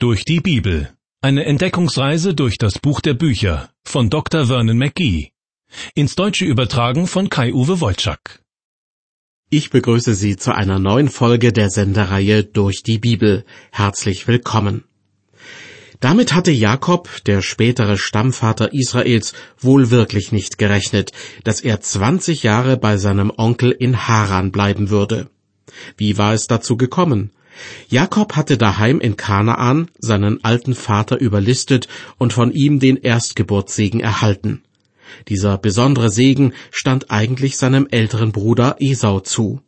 Durch die Bibel. Eine Entdeckungsreise durch das Buch der Bücher von Dr. Vernon McGee. Ins Deutsche übertragen von Kai-Uwe Wolczak. Ich begrüße Sie zu einer neuen Folge der Sendereihe Durch die Bibel. Herzlich willkommen. Damit hatte Jakob, der spätere Stammvater Israels, wohl wirklich nicht gerechnet, dass er 20 Jahre bei seinem Onkel in Haran bleiben würde. Wie war es dazu gekommen? Jakob hatte daheim in Kanaan seinen alten Vater überlistet und von ihm den Erstgeburtssegen erhalten. Dieser besondere Segen stand eigentlich seinem älteren Bruder Esau zu.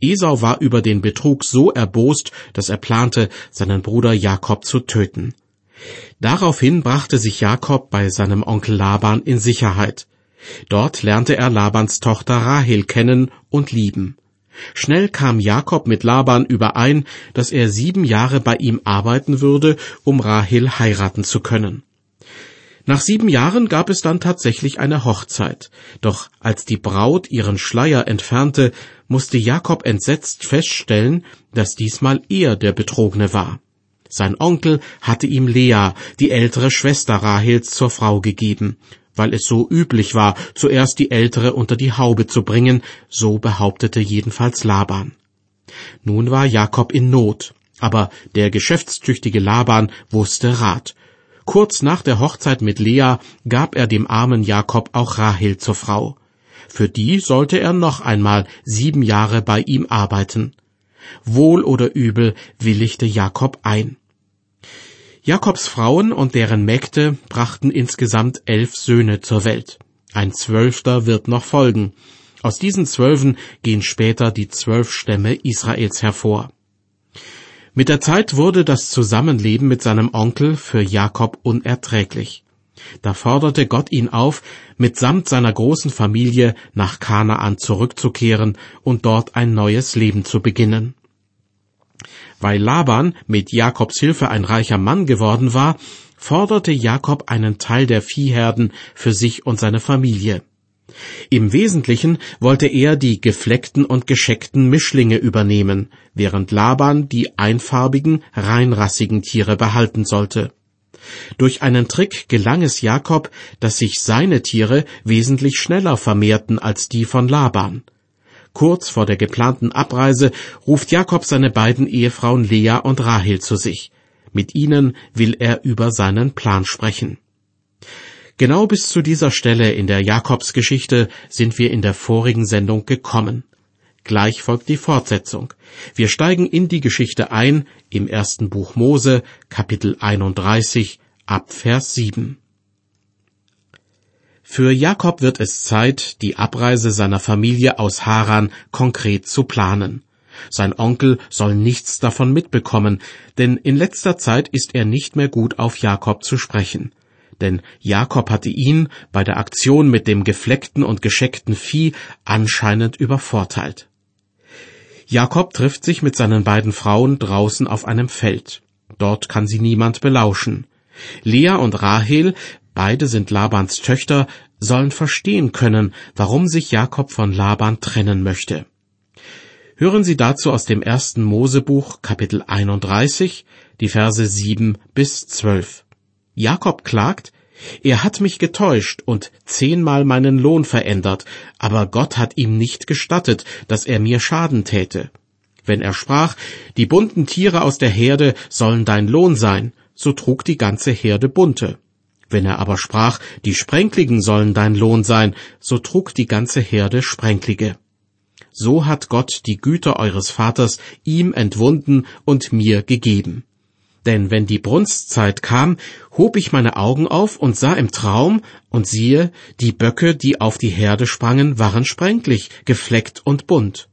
Esau war über den Betrug so erbost, dass er plante, seinen Bruder Jakob zu töten. Daraufhin brachte sich Jakob bei seinem Onkel Laban in Sicherheit. Dort lernte er Labans Tochter Rahel kennen und lieben. Schnell kam Jakob mit Laban überein, dass er sieben Jahre bei ihm arbeiten würde, um Rahel heiraten zu können. Nach sieben Jahren gab es dann tatsächlich eine Hochzeit, doch als die Braut ihren Schleier entfernte, musste Jakob entsetzt feststellen, dass diesmal er der Betrogene war. Sein Onkel hatte ihm Lea, die ältere Schwester Rahels, zur Frau gegeben, weil es so üblich war, zuerst die Ältere unter die Haube zu bringen, so behauptete jedenfalls Laban. Nun war Jakob in Not, aber der geschäftstüchtige Laban wusste Rat. Kurz nach der Hochzeit mit Lea gab er dem armen Jakob auch Rahel zur Frau. Für die sollte er noch einmal sieben Jahre bei ihm arbeiten. Wohl oder übel willigte Jakob ein. Jakobs Frauen und deren Mägde brachten insgesamt elf Söhne zur Welt. Ein zwölfter wird noch folgen. Aus diesen Zwölfen gehen später die zwölf Stämme Israels hervor. Mit der Zeit wurde das Zusammenleben mit seinem Onkel für Jakob unerträglich. Da forderte Gott ihn auf, mitsamt seiner großen Familie nach Kanaan zurückzukehren und dort ein neues Leben zu beginnen. Weil Laban mit Jakobs Hilfe ein reicher Mann geworden war, forderte Jakob einen Teil der Viehherden für sich und seine Familie. Im Wesentlichen wollte er die gefleckten und gescheckten Mischlinge übernehmen, während Laban die einfarbigen, reinrassigen Tiere behalten sollte. Durch einen Trick gelang es Jakob, dass sich seine Tiere wesentlich schneller vermehrten als die von Laban. Kurz vor der geplanten Abreise ruft Jakob seine beiden Ehefrauen Lea und Rahel zu sich. Mit ihnen will er über seinen Plan sprechen. Genau bis zu dieser Stelle in der Jakobsgeschichte sind wir in der vorigen Sendung gekommen. Gleich folgt die Fortsetzung. Wir steigen in die Geschichte ein im ersten Buch Mose, Kapitel 31, ab Vers 7. Für Jakob wird es Zeit, die Abreise seiner Familie aus Haran konkret zu planen. Sein Onkel soll nichts davon mitbekommen, denn in letzter Zeit ist er nicht mehr gut auf Jakob zu sprechen. Denn Jakob hatte ihn bei der Aktion mit dem gefleckten und gescheckten Vieh anscheinend übervorteilt. Jakob trifft sich mit seinen beiden Frauen draußen auf einem Feld. Dort kann sie niemand belauschen. Lea und Rahel beide sind Labans Töchter, sollen verstehen können, warum sich Jakob von Laban trennen möchte. Hören Sie dazu aus dem ersten Mosebuch Kapitel 31, die Verse 7 bis 12. Jakob klagt, er hat mich getäuscht und zehnmal meinen Lohn verändert, aber Gott hat ihm nicht gestattet, dass er mir Schaden täte. Wenn er sprach, die bunten Tiere aus der Herde sollen dein Lohn sein, so trug die ganze Herde bunte. Wenn er aber sprach, die Sprenkligen sollen dein Lohn sein, so trug die ganze Herde Sprenklige. So hat Gott die Güter eures Vaters ihm entwunden und mir gegeben. Denn wenn die Brunstzeit kam, hob ich meine Augen auf und sah im Traum, und siehe, die Böcke, die auf die Herde sprangen, waren sprenklich, gefleckt und bunt.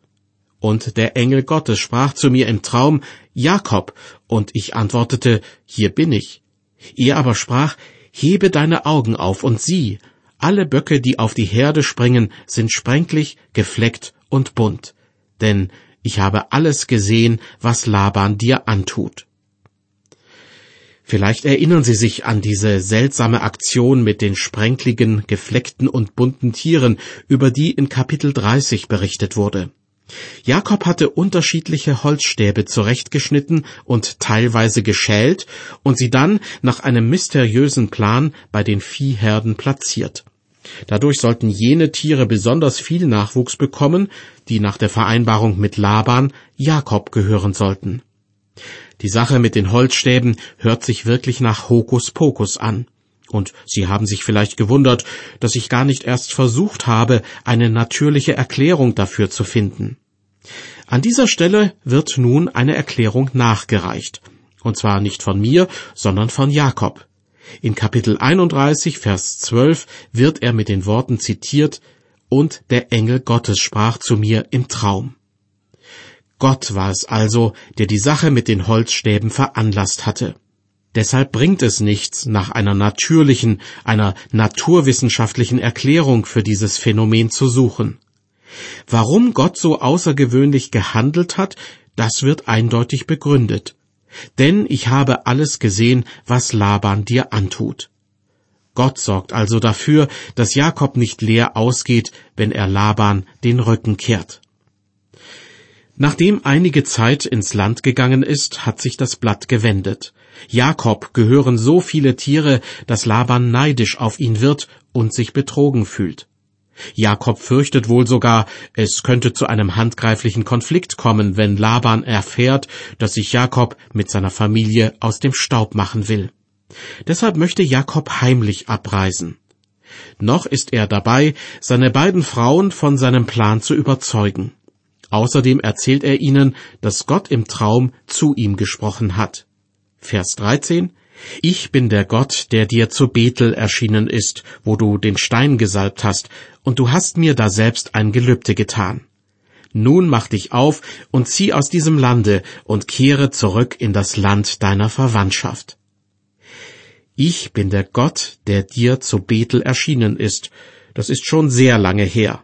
Und der Engel Gottes sprach zu mir im Traum, Jakob, und ich antwortete, hier bin ich. Er aber sprach, Hebe deine Augen auf und sieh, alle Böcke, die auf die Herde springen, sind sprenklich, gefleckt und bunt. Denn ich habe alles gesehen, was Laban dir antut. Vielleicht erinnern Sie sich an diese seltsame Aktion mit den sprenkligen, gefleckten und bunten Tieren, über die in Kapitel 30 berichtet wurde. Jakob hatte unterschiedliche Holzstäbe zurechtgeschnitten und teilweise geschält und sie dann nach einem mysteriösen Plan bei den Viehherden platziert. Dadurch sollten jene Tiere besonders viel Nachwuchs bekommen, die nach der Vereinbarung mit Laban Jakob gehören sollten. Die Sache mit den Holzstäben hört sich wirklich nach Hokuspokus an. Und Sie haben sich vielleicht gewundert, dass ich gar nicht erst versucht habe, eine natürliche Erklärung dafür zu finden. An dieser Stelle wird nun eine Erklärung nachgereicht. Und zwar nicht von mir, sondern von Jakob. In Kapitel 31, Vers 12 wird er mit den Worten zitiert, und der Engel Gottes sprach zu mir im Traum. Gott war es also, der die Sache mit den Holzstäben veranlasst hatte. Deshalb bringt es nichts, nach einer natürlichen, einer naturwissenschaftlichen Erklärung für dieses Phänomen zu suchen. Warum Gott so außergewöhnlich gehandelt hat, das wird eindeutig begründet. Denn ich habe alles gesehen, was Laban dir antut. Gott sorgt also dafür, dass Jakob nicht leer ausgeht, wenn er Laban den Rücken kehrt. Nachdem einige Zeit ins Land gegangen ist, hat sich das Blatt gewendet. Jakob gehören so viele Tiere, dass Laban neidisch auf ihn wird und sich betrogen fühlt. Jakob fürchtet wohl sogar, es könnte zu einem handgreiflichen Konflikt kommen, wenn Laban erfährt, dass sich Jakob mit seiner Familie aus dem Staub machen will. Deshalb möchte Jakob heimlich abreisen. Noch ist er dabei, seine beiden Frauen von seinem Plan zu überzeugen. Außerdem erzählt er ihnen, dass Gott im Traum zu ihm gesprochen hat. Vers 13 Ich bin der Gott, der dir zu Bethel erschienen ist, wo du den Stein gesalbt hast, und du hast mir da selbst ein Gelübde getan. Nun mach dich auf und zieh aus diesem Lande und kehre zurück in das Land deiner Verwandtschaft. Ich bin der Gott, der dir zu Bethel erschienen ist. Das ist schon sehr lange her.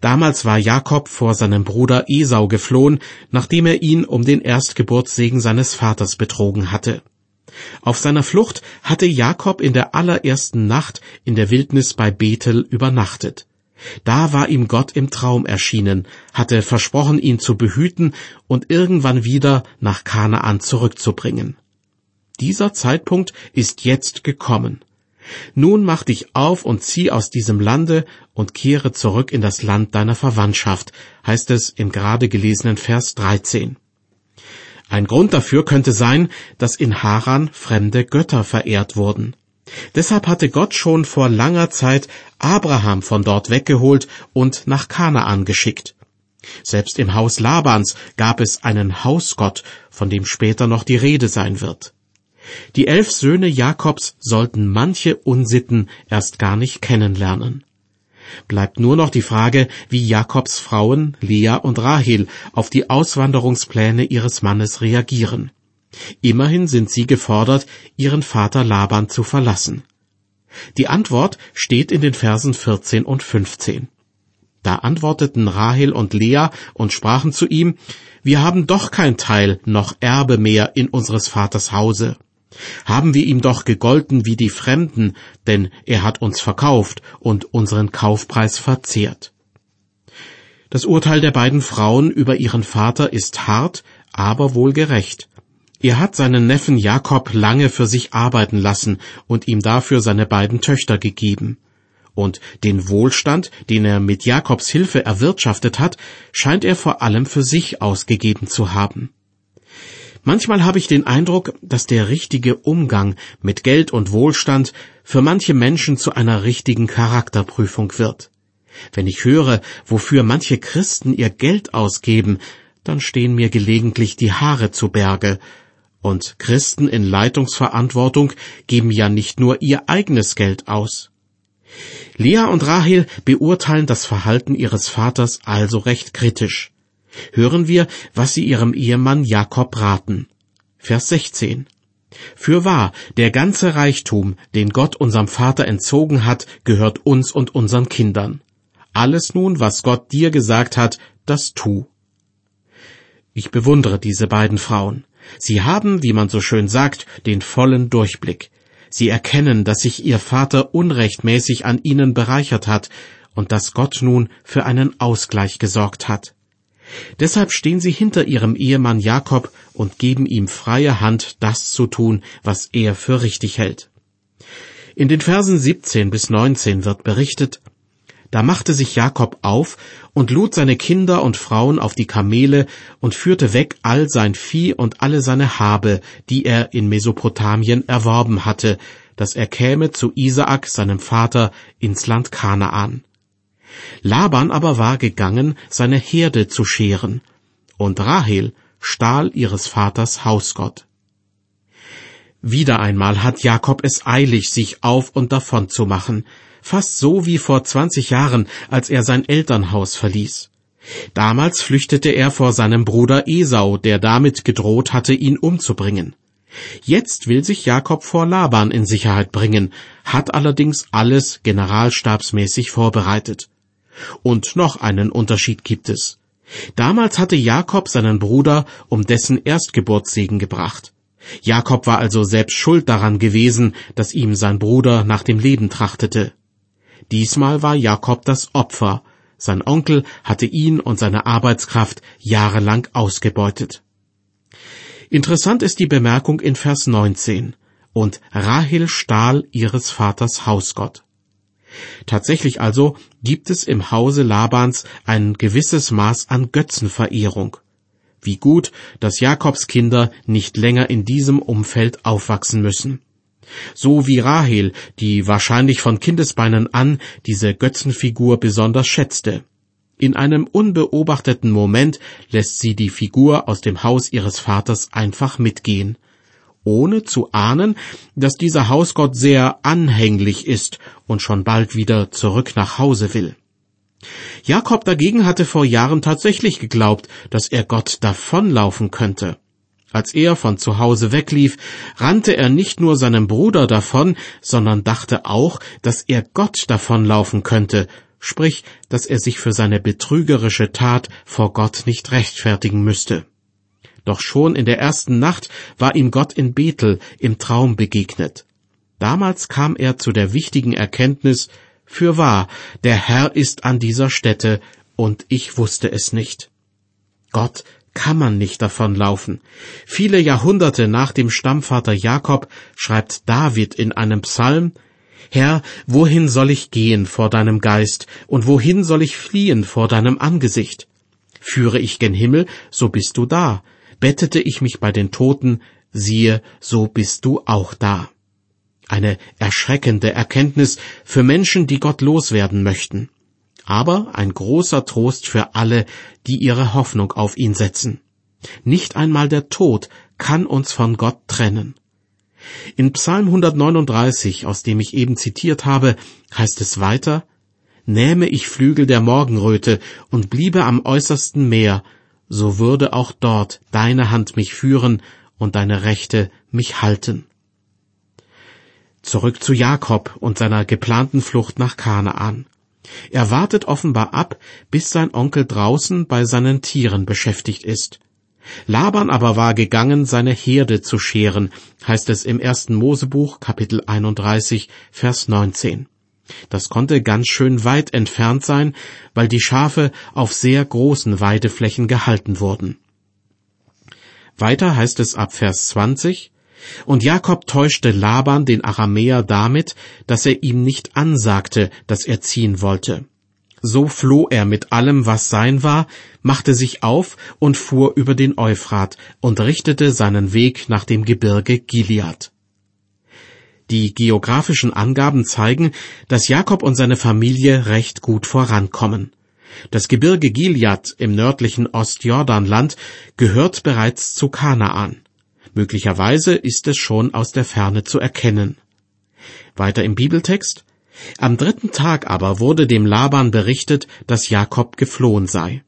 Damals war Jakob vor seinem Bruder Esau geflohen, nachdem er ihn um den Erstgeburtssegen seines Vaters betrogen hatte. Auf seiner Flucht hatte Jakob in der allerersten Nacht in der Wildnis bei Bethel übernachtet. Da war ihm Gott im Traum erschienen, hatte versprochen, ihn zu behüten und irgendwann wieder nach Kanaan zurückzubringen. Dieser Zeitpunkt ist jetzt gekommen. Nun mach dich auf und zieh aus diesem Lande und kehre zurück in das Land deiner Verwandtschaft, heißt es im gerade gelesenen Vers 13. Ein Grund dafür könnte sein, dass in Haran fremde Götter verehrt wurden. Deshalb hatte Gott schon vor langer Zeit Abraham von dort weggeholt und nach Kanaan geschickt. Selbst im Haus Labans gab es einen Hausgott, von dem später noch die Rede sein wird. Die elf Söhne Jakobs sollten manche Unsitten erst gar nicht kennenlernen. Bleibt nur noch die Frage, wie Jakobs Frauen Lea und Rahel auf die Auswanderungspläne ihres Mannes reagieren. Immerhin sind sie gefordert, ihren Vater Laban zu verlassen. Die Antwort steht in den Versen 14 und 15. Da antworteten Rahel und Lea und sprachen zu ihm, Wir haben doch kein Teil noch Erbe mehr in unseres Vaters Hause. Haben wir ihm doch gegolten wie die Fremden, denn er hat uns verkauft und unseren Kaufpreis verzehrt. Das Urteil der beiden Frauen über ihren Vater ist hart, aber wohl gerecht. Er hat seinen Neffen Jakob lange für sich arbeiten lassen und ihm dafür seine beiden Töchter gegeben. Und den Wohlstand, den er mit Jakobs Hilfe erwirtschaftet hat, scheint er vor allem für sich ausgegeben zu haben. Manchmal habe ich den Eindruck, dass der richtige Umgang mit Geld und Wohlstand für manche Menschen zu einer richtigen Charakterprüfung wird. Wenn ich höre, wofür manche Christen ihr Geld ausgeben, dann stehen mir gelegentlich die Haare zu Berge, und Christen in Leitungsverantwortung geben ja nicht nur ihr eigenes Geld aus. Lea und Rahel beurteilen das Verhalten ihres Vaters also recht kritisch hören wir, was sie ihrem Ehemann Jakob raten. Vers 16. Fürwahr, der ganze Reichtum, den Gott unserem Vater entzogen hat, gehört uns und unseren Kindern. Alles nun, was Gott dir gesagt hat, das tu. Ich bewundere diese beiden Frauen. Sie haben, wie man so schön sagt, den vollen Durchblick. Sie erkennen, dass sich ihr Vater unrechtmäßig an ihnen bereichert hat und dass Gott nun für einen Ausgleich gesorgt hat. Deshalb stehen sie hinter ihrem Ehemann Jakob und geben ihm freie Hand, das zu tun, was er für richtig hält. In den Versen 17 bis 19 wird berichtet, da machte sich Jakob auf und lud seine Kinder und Frauen auf die Kamele und führte weg all sein Vieh und alle seine Habe, die er in Mesopotamien erworben hatte, dass er käme zu Isaak, seinem Vater, ins Land Kanaan. Laban aber war gegangen, seine Herde zu scheren, und Rahel stahl ihres Vaters Hausgott. Wieder einmal hat Jakob es eilig, sich auf und davon zu machen, fast so wie vor zwanzig Jahren, als er sein Elternhaus verließ. Damals flüchtete er vor seinem Bruder Esau, der damit gedroht hatte, ihn umzubringen. Jetzt will sich Jakob vor Laban in Sicherheit bringen, hat allerdings alles generalstabsmäßig vorbereitet. Und noch einen Unterschied gibt es. Damals hatte Jakob seinen Bruder um dessen Erstgeburtssegen gebracht. Jakob war also selbst schuld daran gewesen, dass ihm sein Bruder nach dem Leben trachtete. Diesmal war Jakob das Opfer, sein Onkel hatte ihn und seine Arbeitskraft jahrelang ausgebeutet. Interessant ist die Bemerkung in Vers 19. Und Rahel stahl ihres Vaters Hausgott. Tatsächlich also gibt es im Hause Labans ein gewisses Maß an Götzenverehrung. Wie gut, dass Jakobs Kinder nicht länger in diesem Umfeld aufwachsen müssen so wie Rahel, die wahrscheinlich von Kindesbeinen an diese Götzenfigur besonders schätzte. In einem unbeobachteten Moment lässt sie die Figur aus dem Haus ihres Vaters einfach mitgehen, ohne zu ahnen, dass dieser Hausgott sehr anhänglich ist und schon bald wieder zurück nach Hause will. Jakob dagegen hatte vor Jahren tatsächlich geglaubt, dass er Gott davonlaufen könnte. Als er von zu Hause weglief, rannte er nicht nur seinem Bruder davon, sondern dachte auch, dass er Gott davonlaufen könnte, sprich, dass er sich für seine betrügerische Tat vor Gott nicht rechtfertigen müsste. Doch schon in der ersten Nacht war ihm Gott in Bethel im Traum begegnet. Damals kam er zu der wichtigen Erkenntnis, für wahr, der Herr ist an dieser Stätte, und ich wusste es nicht. Gott kann man nicht davonlaufen. Viele Jahrhunderte nach dem Stammvater Jakob schreibt David in einem Psalm, Herr, wohin soll ich gehen vor deinem Geist, und wohin soll ich fliehen vor deinem Angesicht? Führe ich gen Himmel, so bist du da. Bettete ich mich bei den Toten, siehe, so bist du auch da. Eine erschreckende Erkenntnis für Menschen, die Gott loswerden möchten aber ein großer Trost für alle, die ihre Hoffnung auf ihn setzen. Nicht einmal der Tod kann uns von Gott trennen. In Psalm 139, aus dem ich eben zitiert habe, heißt es weiter, Nähme ich Flügel der Morgenröte und bliebe am äußersten Meer, so würde auch dort deine Hand mich führen und deine Rechte mich halten. Zurück zu Jakob und seiner geplanten Flucht nach Kanaan. Er wartet offenbar ab, bis sein Onkel draußen bei seinen Tieren beschäftigt ist. Laban aber war gegangen, seine Herde zu scheren, heißt es im ersten Mosebuch, Kapitel 31, Vers 19. Das konnte ganz schön weit entfernt sein, weil die Schafe auf sehr großen Weideflächen gehalten wurden. Weiter heißt es ab Vers 20, und Jakob täuschte Laban den Aramäer damit, dass er ihm nicht ansagte, dass er ziehen wollte. So floh er mit allem, was sein war, machte sich auf und fuhr über den Euphrat und richtete seinen Weg nach dem Gebirge Gilead. Die geografischen Angaben zeigen, dass Jakob und seine Familie recht gut vorankommen. Das Gebirge Gilead im nördlichen Ostjordanland gehört bereits zu Kanaan. Möglicherweise ist es schon aus der Ferne zu erkennen. Weiter im Bibeltext. Am dritten Tag aber wurde dem Laban berichtet, dass Jakob geflohen sei.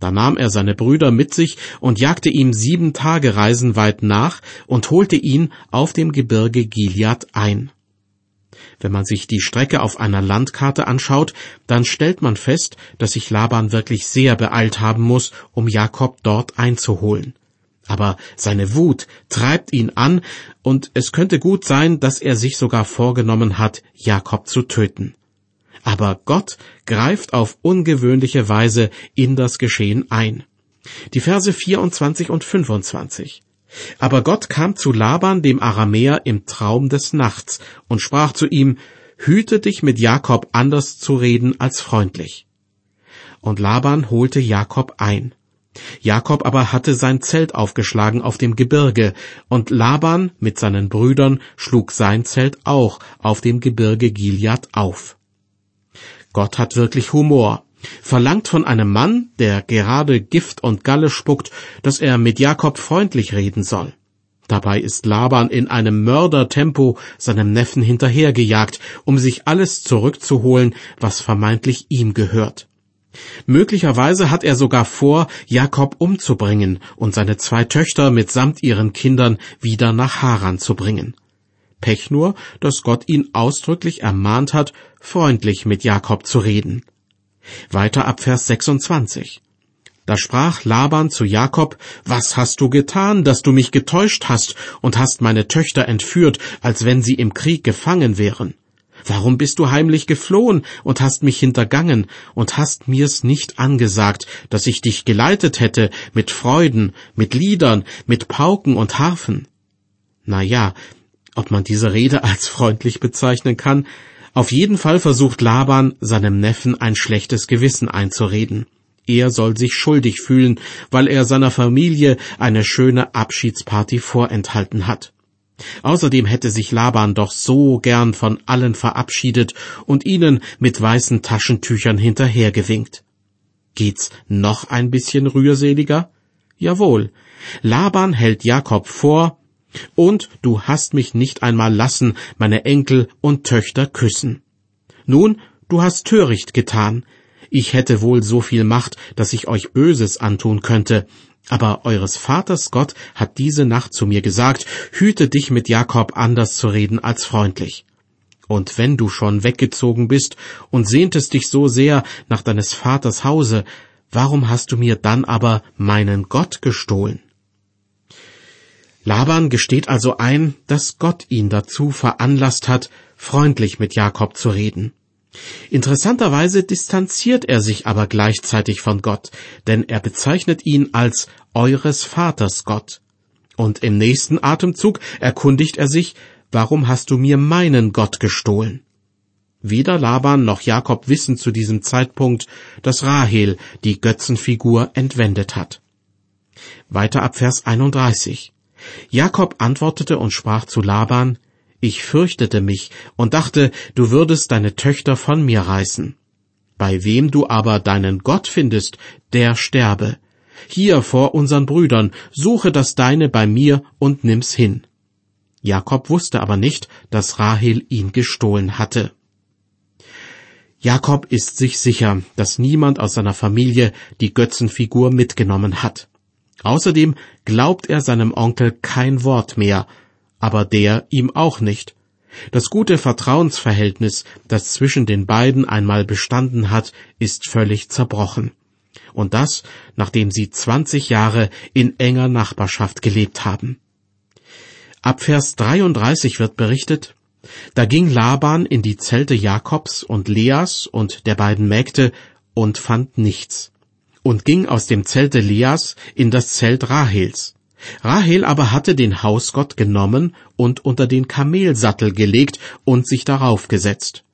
Da nahm er seine Brüder mit sich und jagte ihm sieben Tage Reisen weit nach und holte ihn auf dem Gebirge Gilead ein. Wenn man sich die Strecke auf einer Landkarte anschaut, dann stellt man fest, dass sich Laban wirklich sehr beeilt haben muss, um Jakob dort einzuholen. Aber seine Wut treibt ihn an, und es könnte gut sein, dass er sich sogar vorgenommen hat, Jakob zu töten. Aber Gott greift auf ungewöhnliche Weise in das Geschehen ein. Die Verse 24 und 25. Aber Gott kam zu Laban, dem Aramäer, im Traum des Nachts und sprach zu ihm, Hüte dich mit Jakob anders zu reden als freundlich. Und Laban holte Jakob ein. Jakob aber hatte sein Zelt aufgeschlagen auf dem Gebirge, und Laban mit seinen Brüdern schlug sein Zelt auch auf dem Gebirge Gilead auf. Gott hat wirklich Humor, verlangt von einem Mann, der gerade Gift und Galle spuckt, dass er mit Jakob freundlich reden soll. Dabei ist Laban in einem Mördertempo seinem Neffen hinterhergejagt, um sich alles zurückzuholen, was vermeintlich ihm gehört. Möglicherweise hat er sogar vor, Jakob umzubringen und seine zwei Töchter mitsamt ihren Kindern wieder nach Haran zu bringen. Pech nur, dass Gott ihn ausdrücklich ermahnt hat, freundlich mit Jakob zu reden. Weiter ab Vers 26. Da sprach Laban zu Jakob, Was hast du getan, dass du mich getäuscht hast und hast meine Töchter entführt, als wenn sie im Krieg gefangen wären? Warum bist du heimlich geflohen und hast mich hintergangen und hast mir's nicht angesagt, dass ich dich geleitet hätte mit Freuden, mit Liedern, mit Pauken und Harfen? Na ja, ob man diese Rede als freundlich bezeichnen kann, auf jeden Fall versucht Laban, seinem Neffen ein schlechtes Gewissen einzureden. Er soll sich schuldig fühlen, weil er seiner Familie eine schöne Abschiedsparty vorenthalten hat. Außerdem hätte sich Laban doch so gern von allen verabschiedet und ihnen mit weißen Taschentüchern hinterhergewinkt. Geht's noch ein bisschen rührseliger? Jawohl. Laban hält Jakob vor, und du hast mich nicht einmal lassen, meine Enkel und Töchter küssen. Nun, du hast töricht getan. Ich hätte wohl so viel Macht, dass ich euch Böses antun könnte, aber eures Vaters Gott hat diese Nacht zu mir gesagt, hüte dich mit Jakob anders zu reden als freundlich. Und wenn du schon weggezogen bist und sehntest dich so sehr nach deines Vaters Hause, warum hast du mir dann aber meinen Gott gestohlen? Laban gesteht also ein, dass Gott ihn dazu veranlasst hat, freundlich mit Jakob zu reden. Interessanterweise distanziert er sich aber gleichzeitig von Gott, denn er bezeichnet ihn als eures Vaters Gott. Und im nächsten Atemzug erkundigt er sich, warum hast du mir meinen Gott gestohlen? Weder Laban noch Jakob wissen zu diesem Zeitpunkt, dass Rahel die Götzenfigur entwendet hat. Weiter ab Vers 31. Jakob antwortete und sprach zu Laban, ich fürchtete mich und dachte, du würdest deine Töchter von mir reißen. Bei wem du aber deinen Gott findest, der sterbe. Hier vor unseren Brüdern, suche das Deine bei mir und nimm's hin. Jakob wusste aber nicht, dass Rahel ihn gestohlen hatte. Jakob ist sich sicher, dass niemand aus seiner Familie die Götzenfigur mitgenommen hat. Außerdem glaubt er seinem Onkel kein Wort mehr, aber der ihm auch nicht. Das gute Vertrauensverhältnis, das zwischen den beiden einmal bestanden hat, ist völlig zerbrochen. Und das, nachdem sie zwanzig Jahre in enger Nachbarschaft gelebt haben. Ab Vers 33 wird berichtet, da ging Laban in die Zelte Jakobs und Leas und der beiden Mägde und fand nichts. Und ging aus dem Zelte Leas in das Zelt Rahels. Rahel aber hatte den Hausgott genommen und unter den Kamelsattel gelegt und sich darauf gesetzt.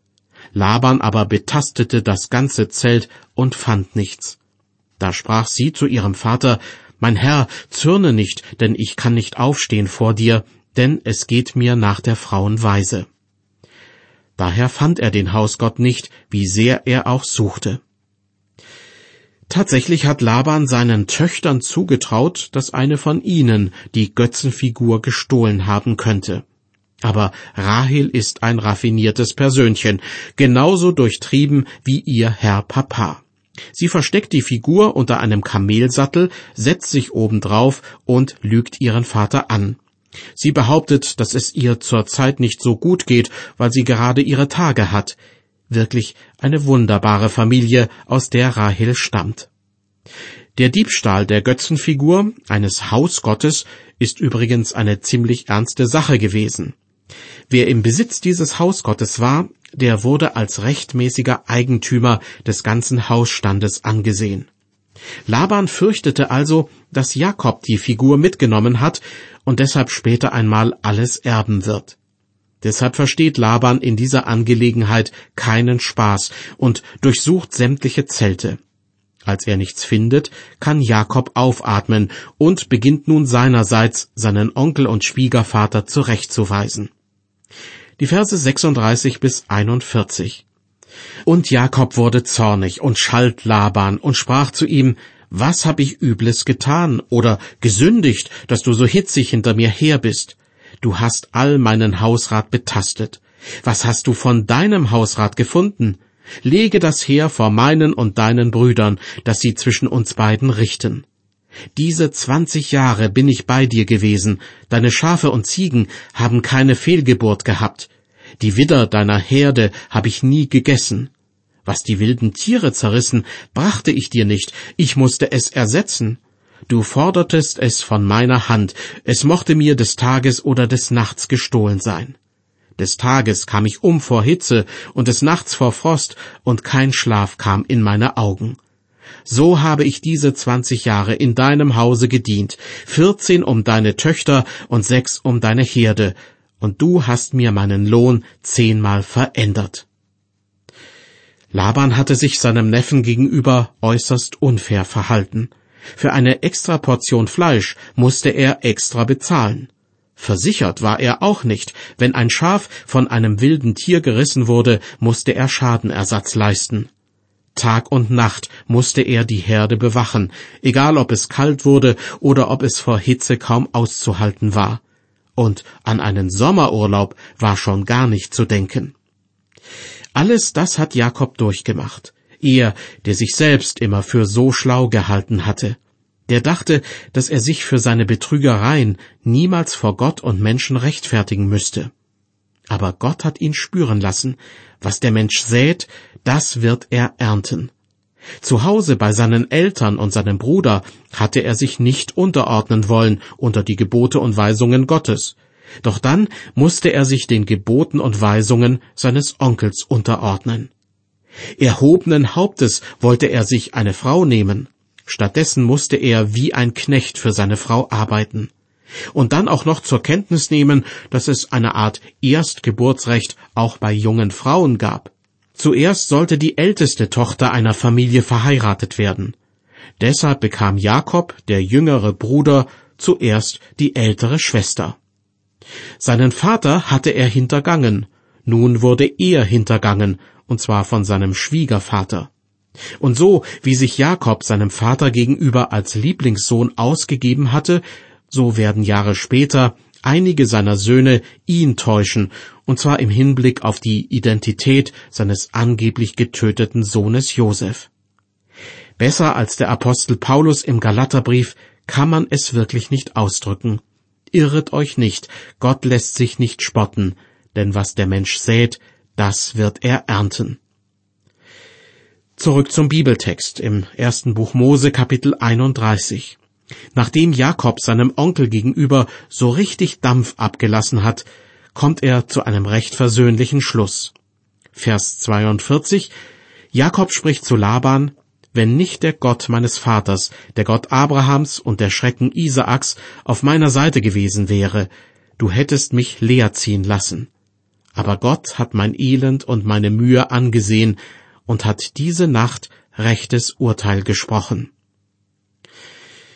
Laban aber betastete das ganze Zelt und fand nichts. Da sprach sie zu ihrem Vater, Mein Herr, zürne nicht, denn ich kann nicht aufstehen vor dir, denn es geht mir nach der Frauen Weise. Daher fand er den Hausgott nicht, wie sehr er auch suchte. Tatsächlich hat Laban seinen Töchtern zugetraut, dass eine von ihnen die Götzenfigur gestohlen haben könnte. Aber Rahel ist ein raffiniertes Persönchen, genauso durchtrieben wie ihr Herr Papa. Sie versteckt die Figur unter einem Kamelsattel, setzt sich obendrauf und lügt ihren Vater an. Sie behauptet, dass es ihr zurzeit nicht so gut geht, weil sie gerade ihre Tage hat. Wirklich eine wunderbare Familie, aus der Rahel stammt. Der Diebstahl der Götzenfigur eines Hausgottes ist übrigens eine ziemlich ernste Sache gewesen. Wer im Besitz dieses Hausgottes war, der wurde als rechtmäßiger Eigentümer des ganzen Hausstandes angesehen. Laban fürchtete also, dass Jakob die Figur mitgenommen hat und deshalb später einmal alles erben wird. Deshalb versteht Laban in dieser Angelegenheit keinen Spaß und durchsucht sämtliche Zelte. Als er nichts findet, kann Jakob aufatmen und beginnt nun seinerseits seinen Onkel und Schwiegervater zurechtzuweisen. Die Verse 36 bis 41. Und Jakob wurde zornig und schalt Laban und sprach zu ihm, was hab ich Übles getan oder gesündigt, dass du so hitzig hinter mir her bist? Du hast all meinen Hausrat betastet. Was hast du von deinem Hausrat gefunden? Lege das Heer vor meinen und deinen Brüdern, dass sie zwischen uns beiden richten. Diese zwanzig Jahre bin ich bei dir gewesen, deine Schafe und Ziegen haben keine Fehlgeburt gehabt, die Widder deiner Herde habe ich nie gegessen. Was die wilden Tiere zerrissen, brachte ich dir nicht, ich musste es ersetzen. Du fordertest es von meiner Hand, es mochte mir des Tages oder des Nachts gestohlen sein. Des Tages kam ich um vor Hitze und des Nachts vor Frost, und kein Schlaf kam in meine Augen. So habe ich diese zwanzig Jahre in deinem Hause gedient, vierzehn um deine Töchter und sechs um deine Herde, und du hast mir meinen Lohn zehnmal verändert. Laban hatte sich seinem Neffen gegenüber äußerst unfair verhalten. Für eine extra Portion Fleisch musste er extra bezahlen. Versichert war er auch nicht. Wenn ein Schaf von einem wilden Tier gerissen wurde, musste er Schadenersatz leisten. Tag und Nacht musste er die Herde bewachen, egal ob es kalt wurde oder ob es vor Hitze kaum auszuhalten war. Und an einen Sommerurlaub war schon gar nicht zu denken. Alles das hat Jakob durchgemacht. Er, der sich selbst immer für so schlau gehalten hatte der dachte, dass er sich für seine Betrügereien niemals vor Gott und Menschen rechtfertigen müsste. Aber Gott hat ihn spüren lassen, was der Mensch sät, das wird er ernten. Zu Hause bei seinen Eltern und seinem Bruder hatte er sich nicht unterordnen wollen unter die Gebote und Weisungen Gottes, doch dann musste er sich den Geboten und Weisungen seines Onkels unterordnen. Erhobenen Hauptes wollte er sich eine Frau nehmen, Stattdessen musste er wie ein Knecht für seine Frau arbeiten. Und dann auch noch zur Kenntnis nehmen, dass es eine Art Erstgeburtsrecht auch bei jungen Frauen gab. Zuerst sollte die älteste Tochter einer Familie verheiratet werden. Deshalb bekam Jakob, der jüngere Bruder, zuerst die ältere Schwester. Seinen Vater hatte er hintergangen, nun wurde er hintergangen, und zwar von seinem Schwiegervater. Und so, wie sich Jakob seinem Vater gegenüber als Lieblingssohn ausgegeben hatte, so werden Jahre später einige seiner Söhne ihn täuschen, und zwar im Hinblick auf die Identität seines angeblich getöteten Sohnes Josef. Besser als der Apostel Paulus im Galaterbrief kann man es wirklich nicht ausdrücken. Irret euch nicht, Gott lässt sich nicht spotten, denn was der Mensch sät, das wird er ernten. Zurück zum Bibeltext im ersten Buch Mose Kapitel 31. Nachdem Jakob seinem Onkel gegenüber so richtig Dampf abgelassen hat, kommt er zu einem recht versöhnlichen Schluss. Vers 42 Jakob spricht zu Laban, wenn nicht der Gott meines Vaters, der Gott Abrahams und der Schrecken Isaaks auf meiner Seite gewesen wäre, du hättest mich leer ziehen lassen. Aber Gott hat mein Elend und meine Mühe angesehen, und hat diese Nacht rechtes Urteil gesprochen.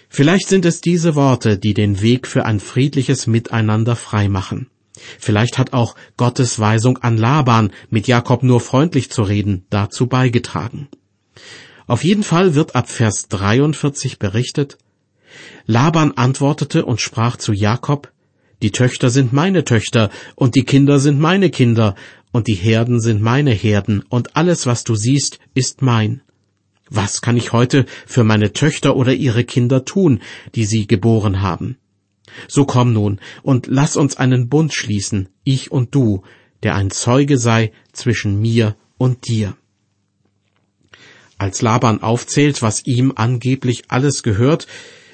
Vielleicht sind es diese Worte, die den Weg für ein friedliches Miteinander freimachen. Vielleicht hat auch Gottes Weisung an Laban, mit Jakob nur freundlich zu reden, dazu beigetragen. Auf jeden Fall wird ab Vers 43 berichtet, Laban antwortete und sprach zu Jakob, Die Töchter sind meine Töchter und die Kinder sind meine Kinder, und die Herden sind meine Herden, und alles, was du siehst, ist mein. Was kann ich heute für meine Töchter oder ihre Kinder tun, die sie geboren haben? So komm nun und lass uns einen Bund schließen, ich und du, der ein Zeuge sei zwischen mir und dir. Als Laban aufzählt, was ihm angeblich alles gehört,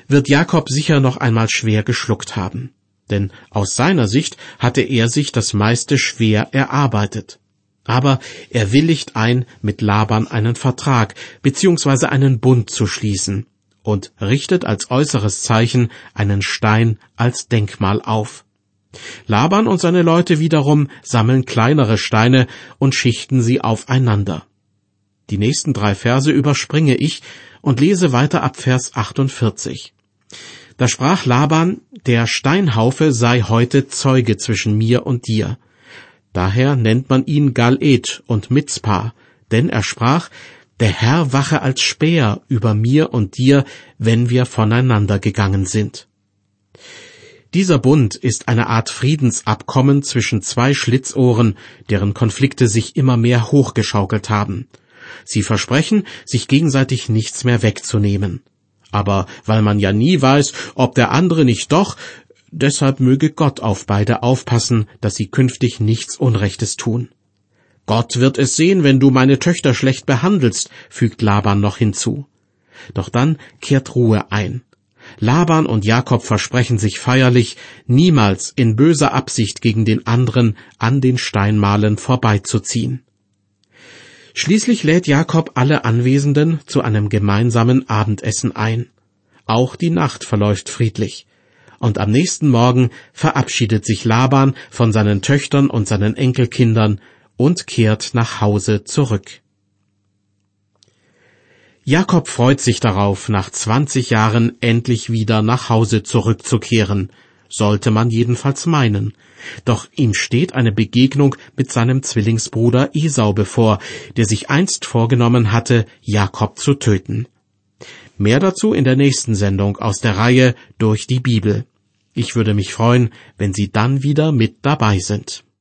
wird Jakob sicher noch einmal schwer geschluckt haben denn aus seiner Sicht hatte er sich das meiste schwer erarbeitet. Aber er willigt ein, mit Laban einen Vertrag bzw. einen Bund zu schließen und richtet als äußeres Zeichen einen Stein als Denkmal auf. Laban und seine Leute wiederum sammeln kleinere Steine und schichten sie aufeinander. Die nächsten drei Verse überspringe ich und lese weiter ab Vers 48. Da sprach Laban, der Steinhaufe sei heute Zeuge zwischen mir und dir. Daher nennt man ihn Galed und Mitzpah, denn er sprach, der Herr wache als Speer über mir und dir, wenn wir voneinander gegangen sind. Dieser Bund ist eine Art Friedensabkommen zwischen zwei Schlitzohren, deren Konflikte sich immer mehr hochgeschaukelt haben. Sie versprechen, sich gegenseitig nichts mehr wegzunehmen. Aber weil man ja nie weiß, ob der andere nicht doch, deshalb möge Gott auf beide aufpassen, dass sie künftig nichts Unrechtes tun. Gott wird es sehen, wenn du meine Töchter schlecht behandelst, fügt Laban noch hinzu. Doch dann kehrt Ruhe ein. Laban und Jakob versprechen sich feierlich, niemals in böser Absicht gegen den anderen an den Steinmalen vorbeizuziehen. Schließlich lädt Jakob alle Anwesenden zu einem gemeinsamen Abendessen ein. Auch die Nacht verläuft friedlich. Und am nächsten Morgen verabschiedet sich Laban von seinen Töchtern und seinen Enkelkindern und kehrt nach Hause zurück. Jakob freut sich darauf, nach zwanzig Jahren endlich wieder nach Hause zurückzukehren, sollte man jedenfalls meinen. Doch ihm steht eine Begegnung mit seinem Zwillingsbruder Esau bevor, der sich einst vorgenommen hatte, Jakob zu töten. Mehr dazu in der nächsten Sendung aus der Reihe Durch die Bibel. Ich würde mich freuen, wenn Sie dann wieder mit dabei sind.